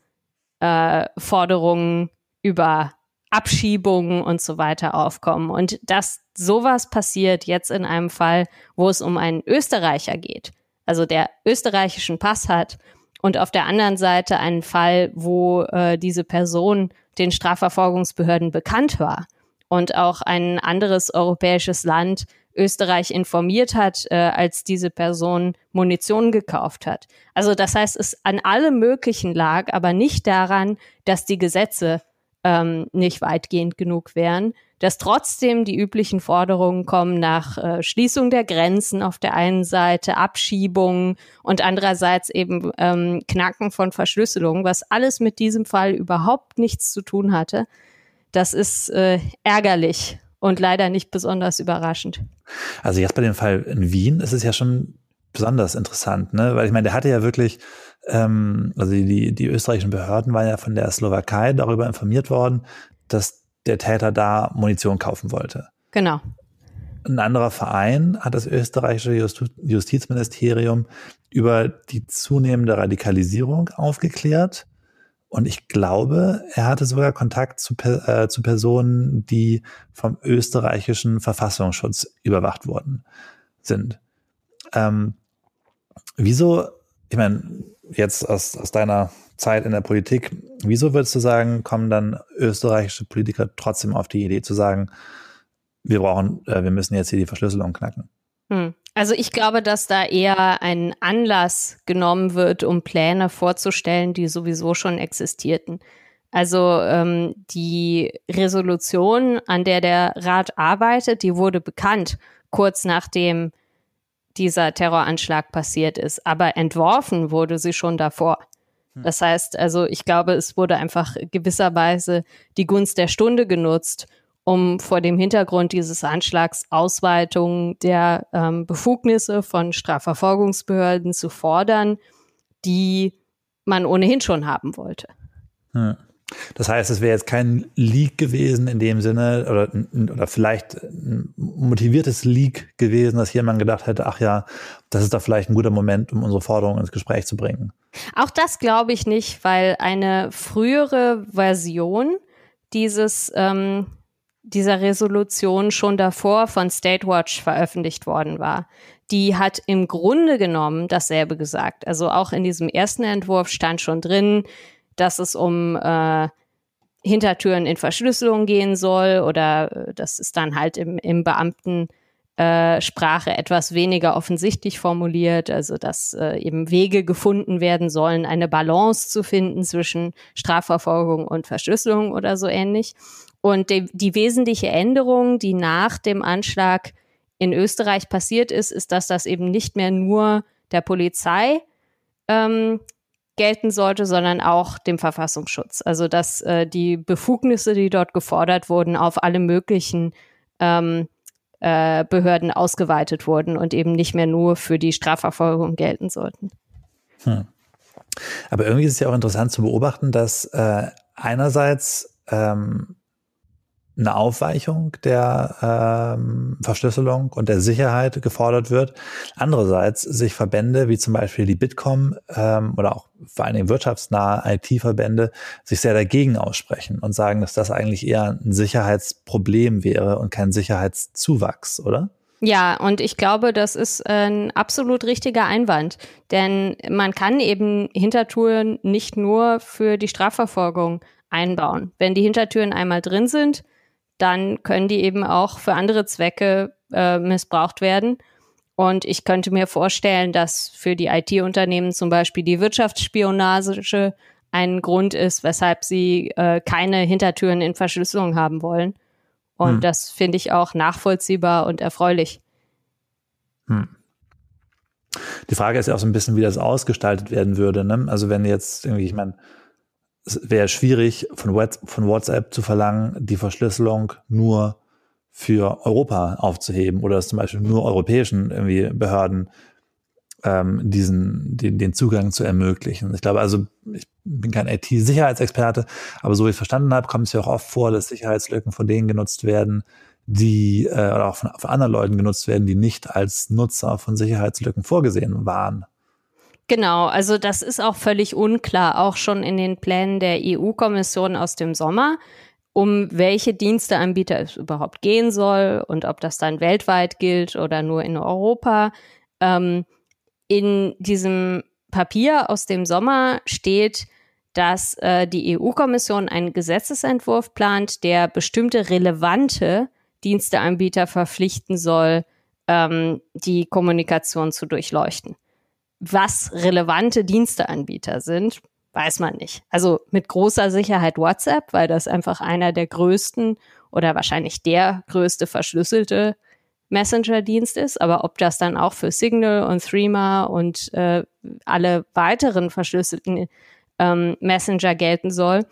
äh, Forderungen über Abschiebungen und so weiter aufkommen. Und dass sowas passiert jetzt in einem Fall, wo es um einen Österreicher geht, also der österreichischen Pass hat und auf der anderen Seite einen Fall, wo äh, diese Person den Strafverfolgungsbehörden bekannt war und auch ein anderes europäisches Land Österreich informiert hat, äh, als diese Person Munition gekauft hat. Also das heißt, es an allem Möglichen lag, aber nicht daran, dass die Gesetze ähm, nicht weitgehend genug wären, dass trotzdem die üblichen Forderungen kommen nach äh, Schließung der Grenzen auf der einen Seite, Abschiebungen und andererseits eben ähm, Knacken von Verschlüsselung, was alles mit diesem Fall überhaupt nichts zu tun hatte. Das ist äh, ärgerlich und leider nicht besonders überraschend. Also jetzt bei dem Fall in Wien ist es ja schon besonders interessant, ne? Weil ich meine, der hatte ja wirklich ähm, also die, die österreichischen Behörden waren ja von der Slowakei darüber informiert worden, dass der Täter da Munition kaufen wollte. Genau. Ein anderer Verein hat das österreichische Justizministerium über die zunehmende Radikalisierung aufgeklärt. Und ich glaube, er hatte sogar Kontakt zu, äh, zu Personen, die vom österreichischen Verfassungsschutz überwacht worden sind. Ähm, wieso, ich meine, jetzt aus, aus deiner Zeit in der Politik, wieso würdest du sagen, kommen dann österreichische Politiker trotzdem auf die Idee zu sagen, wir brauchen, äh, wir müssen jetzt hier die Verschlüsselung knacken? Hm. Also ich glaube, dass da eher ein Anlass genommen wird, um Pläne vorzustellen, die sowieso schon existierten. Also ähm, die Resolution, an der der Rat arbeitet, die wurde bekannt kurz nachdem dieser Terroranschlag passiert ist. Aber entworfen wurde sie schon davor. Hm. Das heißt, also ich glaube, es wurde einfach gewisserweise die Gunst der Stunde genutzt, um vor dem Hintergrund dieses Anschlags Ausweitung der ähm, Befugnisse von Strafverfolgungsbehörden zu fordern, die man ohnehin schon haben wollte. Hm. Das heißt, es wäre jetzt kein Leak gewesen in dem Sinne oder, oder vielleicht ein motiviertes Leak gewesen, dass jemand gedacht hätte, ach ja, das ist da vielleicht ein guter Moment, um unsere Forderungen ins Gespräch zu bringen. Auch das glaube ich nicht, weil eine frühere Version dieses ähm, dieser Resolution schon davor von State Watch veröffentlicht worden war. Die hat im Grunde genommen dasselbe gesagt. Also auch in diesem ersten Entwurf stand schon drin, dass es um äh, Hintertüren in Verschlüsselung gehen soll oder äh, das ist dann halt im, im Beamten äh, etwas weniger offensichtlich formuliert, also dass äh, eben Wege gefunden werden sollen, eine Balance zu finden zwischen Strafverfolgung und Verschlüsselung oder so ähnlich. Und die, die wesentliche Änderung, die nach dem Anschlag in Österreich passiert ist, ist, dass das eben nicht mehr nur der Polizei ähm, gelten sollte, sondern auch dem Verfassungsschutz. Also dass äh, die Befugnisse, die dort gefordert wurden, auf alle möglichen ähm, äh, Behörden ausgeweitet wurden und eben nicht mehr nur für die Strafverfolgung gelten sollten. Hm. Aber irgendwie ist es ja auch interessant zu beobachten, dass äh, einerseits ähm, eine Aufweichung der ähm, Verschlüsselung und der Sicherheit gefordert wird. Andererseits sich Verbände wie zum Beispiel die Bitkom ähm, oder auch vor allen Dingen wirtschaftsnahe IT-Verbände sich sehr dagegen aussprechen und sagen, dass das eigentlich eher ein Sicherheitsproblem wäre und kein Sicherheitszuwachs, oder? Ja, und ich glaube, das ist ein absolut richtiger Einwand, denn man kann eben Hintertüren nicht nur für die Strafverfolgung einbauen. Wenn die Hintertüren einmal drin sind, dann können die eben auch für andere Zwecke äh, missbraucht werden. Und ich könnte mir vorstellen, dass für die IT-Unternehmen zum Beispiel die Wirtschaftsspionage ein Grund ist, weshalb sie äh, keine Hintertüren in Verschlüsselung haben wollen. Und hm. das finde ich auch nachvollziehbar und erfreulich. Hm. Die Frage ist ja auch so ein bisschen, wie das ausgestaltet werden würde. Ne? Also wenn jetzt irgendwie, ich meine, es wäre schwierig, von WhatsApp zu verlangen, die Verschlüsselung nur für Europa aufzuheben oder dass zum Beispiel nur europäischen irgendwie Behörden ähm, diesen, den, den Zugang zu ermöglichen. Ich glaube also, ich bin kein IT-Sicherheitsexperte, aber so wie ich es verstanden habe, kommt es ja auch oft vor, dass Sicherheitslücken von denen genutzt werden, die äh, oder auch von, von anderen Leuten genutzt werden, die nicht als Nutzer von Sicherheitslücken vorgesehen waren. Genau, also das ist auch völlig unklar, auch schon in den Plänen der EU-Kommission aus dem Sommer, um welche Diensteanbieter es überhaupt gehen soll und ob das dann weltweit gilt oder nur in Europa. Ähm, in diesem Papier aus dem Sommer steht, dass äh, die EU-Kommission einen Gesetzesentwurf plant, der bestimmte relevante Diensteanbieter verpflichten soll, ähm, die Kommunikation zu durchleuchten was relevante Diensteanbieter sind, weiß man nicht. Also mit großer Sicherheit WhatsApp, weil das einfach einer der größten oder wahrscheinlich der größte verschlüsselte Messenger-Dienst ist. Aber ob das dann auch für Signal und Threema und äh, alle weiteren verschlüsselten ähm, Messenger gelten soll,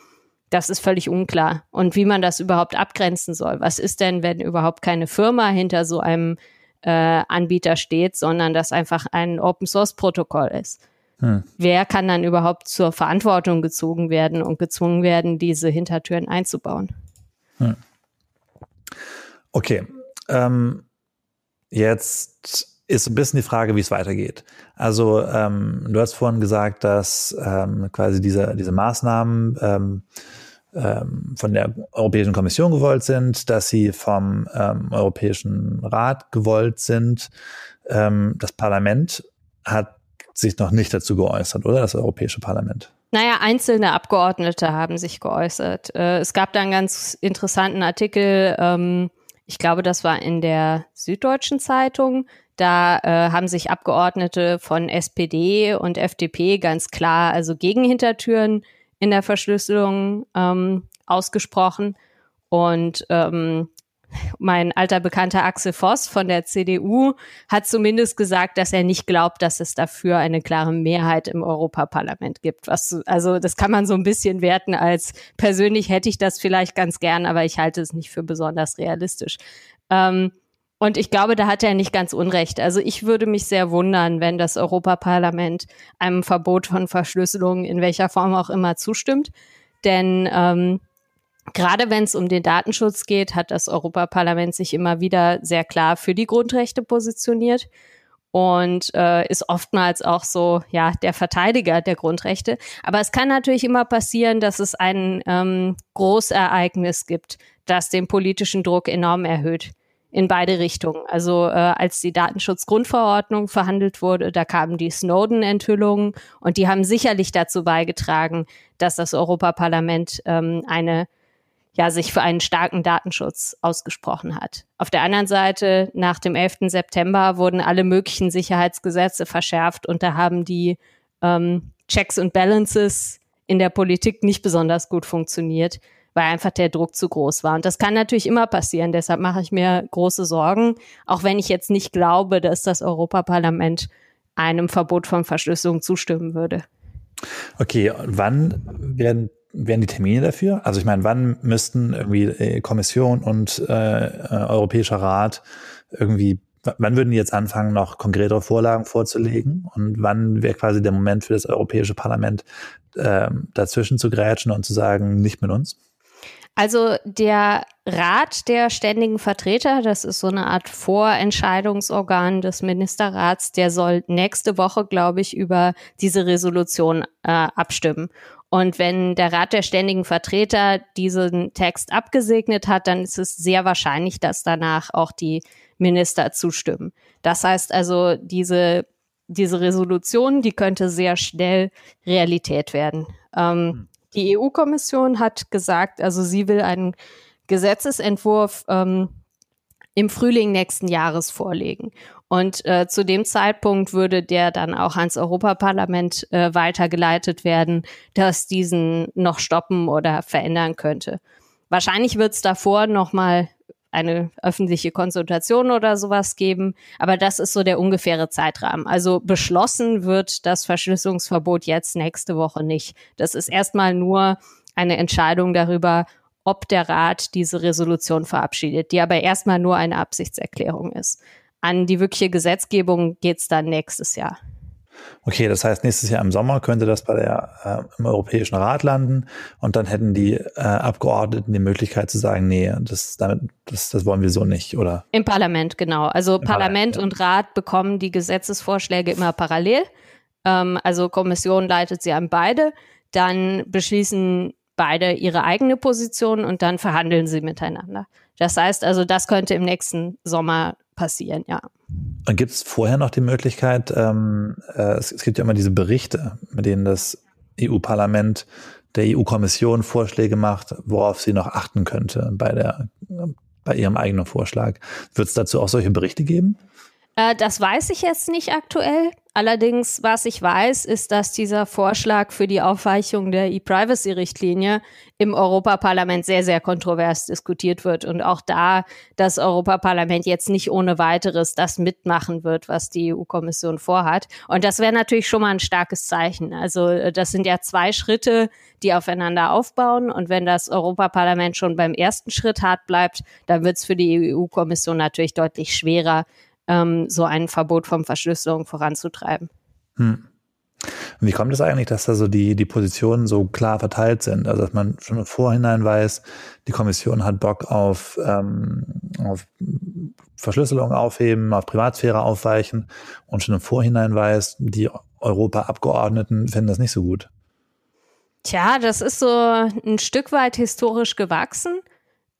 das ist völlig unklar. Und wie man das überhaupt abgrenzen soll. Was ist denn, wenn überhaupt keine Firma hinter so einem äh, Anbieter steht, sondern das einfach ein Open Source Protokoll ist. Hm. Wer kann dann überhaupt zur Verantwortung gezogen werden und gezwungen werden, diese Hintertüren einzubauen? Hm. Okay. Ähm, jetzt ist ein bisschen die Frage, wie es weitergeht. Also ähm, du hast vorhin gesagt, dass ähm, quasi diese, diese Maßnahmen ähm, von der Europäischen Kommission gewollt sind, dass sie vom ähm, Europäischen Rat gewollt sind. Ähm, das Parlament hat sich noch nicht dazu geäußert, oder? Das Europäische Parlament. Naja, einzelne Abgeordnete haben sich geäußert. Äh, es gab da einen ganz interessanten Artikel, ähm, ich glaube, das war in der Süddeutschen Zeitung. Da äh, haben sich Abgeordnete von SPD und FDP ganz klar also gegen Hintertüren in der Verschlüsselung ähm, ausgesprochen. Und ähm, mein alter Bekannter Axel Voss von der CDU hat zumindest gesagt, dass er nicht glaubt, dass es dafür eine klare Mehrheit im Europaparlament gibt. Was, also das kann man so ein bisschen werten als persönlich hätte ich das vielleicht ganz gern, aber ich halte es nicht für besonders realistisch. Ähm, und ich glaube, da hat er nicht ganz unrecht. Also ich würde mich sehr wundern, wenn das Europaparlament einem Verbot von Verschlüsselung in welcher Form auch immer zustimmt. Denn ähm, gerade wenn es um den Datenschutz geht, hat das Europaparlament sich immer wieder sehr klar für die Grundrechte positioniert und äh, ist oftmals auch so ja der Verteidiger der Grundrechte. Aber es kann natürlich immer passieren, dass es ein ähm, Großereignis gibt, das den politischen Druck enorm erhöht in beide Richtungen. Also äh, als die Datenschutzgrundverordnung verhandelt wurde, da kamen die Snowden-Enthüllungen und die haben sicherlich dazu beigetragen, dass das Europaparlament ähm, eine ja, sich für einen starken Datenschutz ausgesprochen hat. Auf der anderen Seite, nach dem 11. September wurden alle möglichen Sicherheitsgesetze verschärft und da haben die ähm, Checks und Balances in der Politik nicht besonders gut funktioniert weil einfach der Druck zu groß war. Und das kann natürlich immer passieren. Deshalb mache ich mir große Sorgen, auch wenn ich jetzt nicht glaube, dass das Europaparlament einem Verbot von Verschlüsselung zustimmen würde. Okay, wann werden, werden die Termine dafür? Also ich meine, wann müssten irgendwie äh, Kommission und äh, äh, Europäischer Rat irgendwie, wann würden die jetzt anfangen, noch konkretere Vorlagen vorzulegen? Und wann wäre quasi der Moment für das Europäische Parlament, äh, dazwischen zu grätschen und zu sagen, nicht mit uns? Also der Rat der ständigen Vertreter, das ist so eine Art Vorentscheidungsorgan des Ministerrats, der soll nächste Woche, glaube ich, über diese Resolution äh, abstimmen. Und wenn der Rat der ständigen Vertreter diesen Text abgesegnet hat, dann ist es sehr wahrscheinlich, dass danach auch die Minister zustimmen. Das heißt also, diese, diese Resolution, die könnte sehr schnell Realität werden. Ähm, hm. Die EU-Kommission hat gesagt, also sie will einen Gesetzesentwurf ähm, im Frühling nächsten Jahres vorlegen. Und äh, zu dem Zeitpunkt würde der dann auch ans Europaparlament äh, weitergeleitet werden, das diesen noch stoppen oder verändern könnte. Wahrscheinlich wird es davor noch mal eine öffentliche Konsultation oder sowas geben. Aber das ist so der ungefähre Zeitrahmen. Also beschlossen wird das Verschlüsselungsverbot jetzt nächste Woche nicht. Das ist erstmal nur eine Entscheidung darüber, ob der Rat diese Resolution verabschiedet, die aber erstmal nur eine Absichtserklärung ist. An die wirkliche Gesetzgebung geht's dann nächstes Jahr. Okay, das heißt, nächstes Jahr im Sommer könnte das bei der, äh, im Europäischen Rat landen und dann hätten die äh, Abgeordneten die Möglichkeit zu sagen, nee, das, damit, das, das wollen wir so nicht, oder? Im Parlament, genau. Also Parlament, Parlament und Rat bekommen die Gesetzesvorschläge immer parallel. Ähm, also Kommission leitet sie an beide. Dann beschließen beide ihre eigene Position und dann verhandeln sie miteinander. Das heißt also, das könnte im nächsten Sommer passieren, ja. Und gibt es vorher noch die Möglichkeit, ähm, äh, es, es, gibt ja immer diese Berichte, mit denen das EU-Parlament der EU-Kommission Vorschläge macht, worauf sie noch achten könnte bei der bei ihrem eigenen Vorschlag. Wird es dazu auch solche Berichte geben? Äh, das weiß ich jetzt nicht aktuell. Allerdings, was ich weiß, ist, dass dieser Vorschlag für die Aufweichung der E-Privacy-Richtlinie im Europaparlament sehr, sehr kontrovers diskutiert wird und auch da das Europaparlament jetzt nicht ohne weiteres das mitmachen wird, was die EU-Kommission vorhat. Und das wäre natürlich schon mal ein starkes Zeichen. Also äh, das sind ja zwei Schritte, die aufeinander aufbauen. Und wenn das Europaparlament schon beim ersten Schritt hart bleibt, dann wird es für die EU-Kommission natürlich deutlich schwerer, ähm, so ein Verbot von Verschlüsselung voranzutreiben. Hm. Wie kommt es eigentlich, dass da so die, die Positionen so klar verteilt sind? Also dass man schon im Vorhinein weiß, die Kommission hat Bock auf, ähm, auf Verschlüsselung aufheben, auf Privatsphäre aufweichen und schon im Vorhinein weiß, die Europa-Abgeordneten finden das nicht so gut. Tja, das ist so ein Stück weit historisch gewachsen.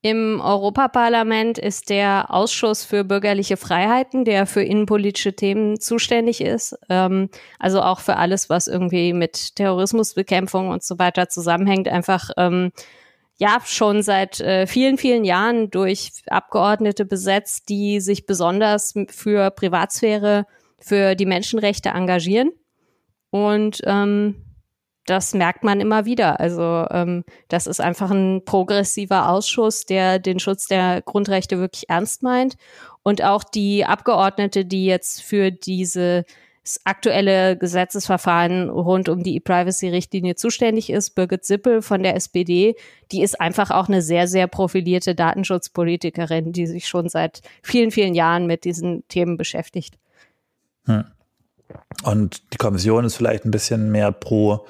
Im Europaparlament ist der Ausschuss für bürgerliche Freiheiten, der für innenpolitische Themen zuständig ist. Ähm, also auch für alles, was irgendwie mit Terrorismusbekämpfung und so weiter zusammenhängt, einfach ähm, ja schon seit äh, vielen, vielen Jahren durch Abgeordnete besetzt, die sich besonders für Privatsphäre, für die Menschenrechte engagieren. Und ähm, das merkt man immer wieder. Also ähm, das ist einfach ein progressiver Ausschuss, der den Schutz der Grundrechte wirklich ernst meint. Und auch die Abgeordnete, die jetzt für diese aktuelle Gesetzesverfahren rund um die E-Privacy-Richtlinie zuständig ist, Birgit Sippel von der SPD, die ist einfach auch eine sehr, sehr profilierte Datenschutzpolitikerin, die sich schon seit vielen, vielen Jahren mit diesen Themen beschäftigt. Hm. Und die Kommission ist vielleicht ein bisschen mehr pro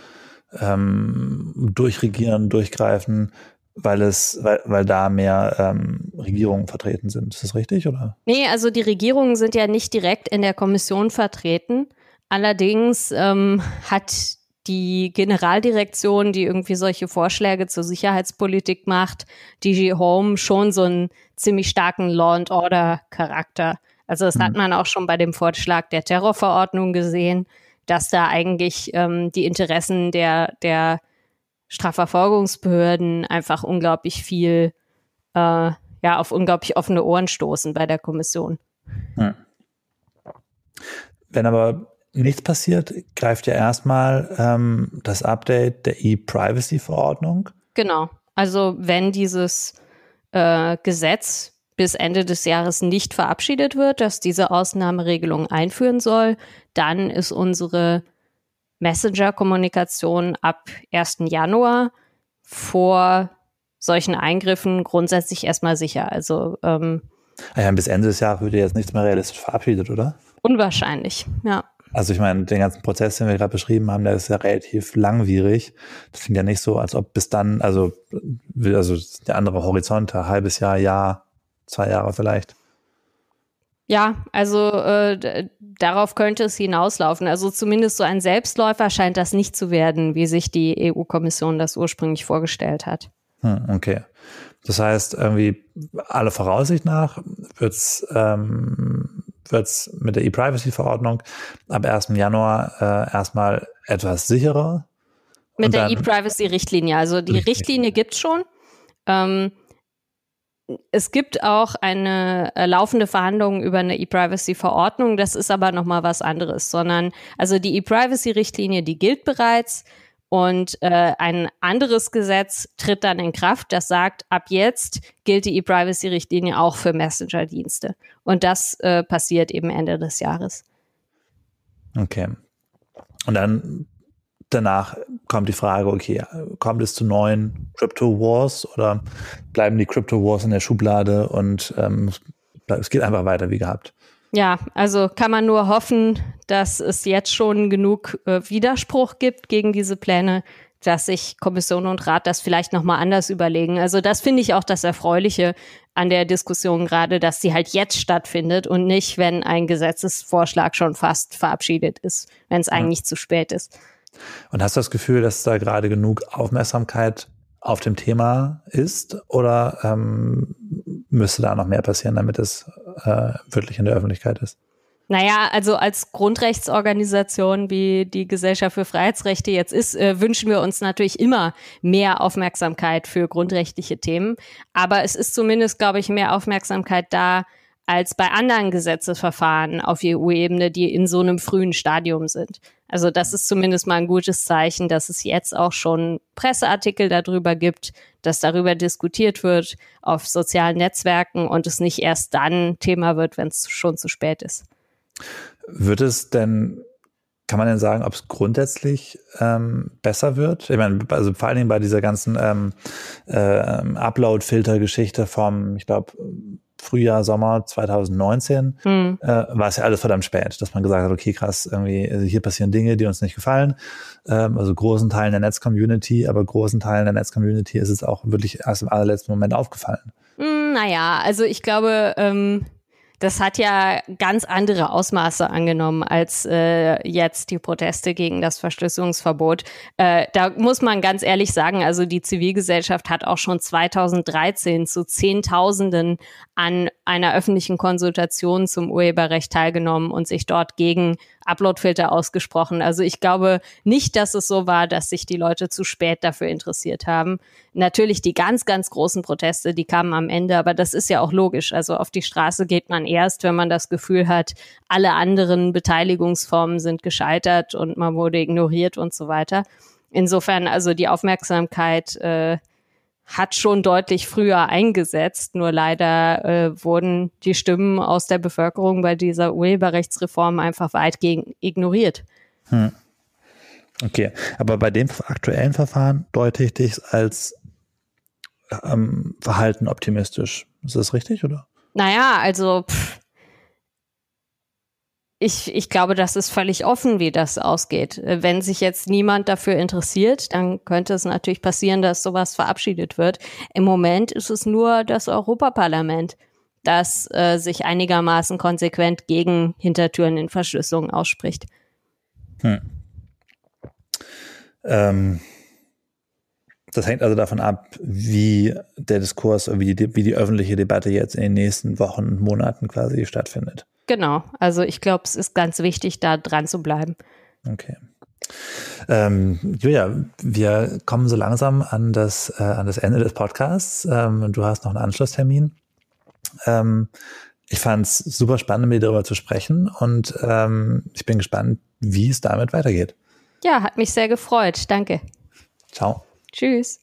ähm, durchregieren, durchgreifen, weil es, weil, weil da mehr ähm, Regierungen vertreten sind. Ist das richtig, oder? Nee, also die Regierungen sind ja nicht direkt in der Kommission vertreten. Allerdings ähm, hat die Generaldirektion, die irgendwie solche Vorschläge zur Sicherheitspolitik macht, DG Home, schon so einen ziemlich starken Law and Order Charakter. Also das mhm. hat man auch schon bei dem Vorschlag der Terrorverordnung gesehen dass da eigentlich ähm, die Interessen der, der Strafverfolgungsbehörden einfach unglaublich viel, äh, ja, auf unglaublich offene Ohren stoßen bei der Kommission. Hm. Wenn aber nichts passiert, greift ja erstmal ähm, das Update der E-Privacy-Verordnung. Genau. Also wenn dieses äh, Gesetz bis Ende des Jahres nicht verabschiedet wird, dass diese Ausnahmeregelung einführen soll, dann ist unsere Messenger-Kommunikation ab 1. Januar vor solchen Eingriffen grundsätzlich erstmal sicher. Also ähm, ja, bis Ende des Jahres würde jetzt nichts mehr realistisch verabschiedet, oder? Unwahrscheinlich, ja. Also ich meine, den ganzen Prozess, den wir gerade beschrieben haben, der ist ja relativ langwierig. Das klingt ja nicht so, als ob bis dann, also, also der andere Horizont, ein halbes Jahr, Jahr, zwei Jahre vielleicht. Ja, also äh, darauf könnte es hinauslaufen. Also zumindest so ein Selbstläufer scheint das nicht zu werden, wie sich die EU-Kommission das ursprünglich vorgestellt hat. Hm, okay. Das heißt, irgendwie alle Voraussicht nach wird es ähm, wird's mit der E-Privacy-Verordnung ab 1. Januar äh, erstmal etwas sicherer. Mit der E-Privacy-Richtlinie. Also die Richtlinie, Richtlinie gibt es schon. Ähm, es gibt auch eine äh, laufende Verhandlung über eine E-Privacy-Verordnung. Das ist aber noch mal was anderes, sondern also die E-Privacy-Richtlinie, die gilt bereits und äh, ein anderes Gesetz tritt dann in Kraft, das sagt, ab jetzt gilt die E-Privacy-Richtlinie auch für Messenger-Dienste. Und das äh, passiert eben Ende des Jahres. Okay. Und dann danach kommt die Frage, okay, kommt es zu neuen Crypto Wars oder bleiben die Crypto Wars in der Schublade und ähm, es geht einfach weiter wie gehabt? Ja, also kann man nur hoffen, dass es jetzt schon genug äh, Widerspruch gibt gegen diese Pläne, dass sich Kommission und Rat das vielleicht nochmal anders überlegen. Also das finde ich auch das Erfreuliche an der Diskussion gerade, dass sie halt jetzt stattfindet und nicht, wenn ein Gesetzesvorschlag schon fast verabschiedet ist, wenn es eigentlich zu spät ist. Und hast du das Gefühl, dass da gerade genug Aufmerksamkeit auf dem Thema ist oder ähm, müsste da noch mehr passieren, damit es äh, wirklich in der Öffentlichkeit ist? Naja, also als Grundrechtsorganisation, wie die Gesellschaft für Freiheitsrechte jetzt ist, äh, wünschen wir uns natürlich immer mehr Aufmerksamkeit für grundrechtliche Themen. Aber es ist zumindest, glaube ich, mehr Aufmerksamkeit da als bei anderen Gesetzesverfahren auf EU-Ebene, die in so einem frühen Stadium sind. Also das ist zumindest mal ein gutes Zeichen, dass es jetzt auch schon Presseartikel darüber gibt, dass darüber diskutiert wird auf sozialen Netzwerken und es nicht erst dann Thema wird, wenn es schon zu spät ist. Wird es denn, kann man denn sagen, ob es grundsätzlich ähm, besser wird? Ich meine, also vor allen Dingen bei dieser ganzen ähm, äh, Upload-Filter-Geschichte vom, ich glaube, Frühjahr, Sommer 2019 hm. äh, war es ja alles verdammt spät, dass man gesagt hat, okay, krass, irgendwie, also hier passieren Dinge, die uns nicht gefallen. Ähm, also großen Teilen der Netz-Community, aber großen Teilen der Netz-Community ist es auch wirklich erst im allerletzten Moment aufgefallen. Hm, naja, also ich glaube, ähm, das hat ja ganz andere Ausmaße angenommen als äh, jetzt die Proteste gegen das Verschlüsselungsverbot. Äh, da muss man ganz ehrlich sagen, also die Zivilgesellschaft hat auch schon 2013 zu Zehntausenden an einer öffentlichen Konsultation zum Urheberrecht teilgenommen und sich dort gegen Uploadfilter ausgesprochen. Also ich glaube nicht, dass es so war, dass sich die Leute zu spät dafür interessiert haben. Natürlich die ganz, ganz großen Proteste, die kamen am Ende, aber das ist ja auch logisch. Also auf die Straße geht man erst, wenn man das Gefühl hat, alle anderen Beteiligungsformen sind gescheitert und man wurde ignoriert und so weiter. Insofern also die Aufmerksamkeit äh, hat schon deutlich früher eingesetzt, nur leider äh, wurden die Stimmen aus der Bevölkerung bei dieser Urheberrechtsreform einfach weitgehend ignoriert. Hm. Okay, aber bei dem aktuellen Verfahren deute ich dich als ähm, Verhalten optimistisch. Ist das richtig, oder? Naja, also pff, ich, ich glaube, das ist völlig offen, wie das ausgeht. Wenn sich jetzt niemand dafür interessiert, dann könnte es natürlich passieren, dass sowas verabschiedet wird. Im Moment ist es nur das Europaparlament, das äh, sich einigermaßen konsequent gegen Hintertüren in Verschlüsselung ausspricht. Hm. Ähm, das hängt also davon ab, wie der Diskurs, wie die, wie die öffentliche Debatte jetzt in den nächsten Wochen und Monaten quasi stattfindet. Genau, also ich glaube, es ist ganz wichtig, da dran zu bleiben. Okay. Ähm, Julia, wir kommen so langsam an das, äh, an das Ende des Podcasts. Ähm, du hast noch einen Anschlusstermin. Ähm, ich fand es super spannend, mit dir darüber zu sprechen und ähm, ich bin gespannt, wie es damit weitergeht. Ja, hat mich sehr gefreut. Danke. Ciao. Tschüss.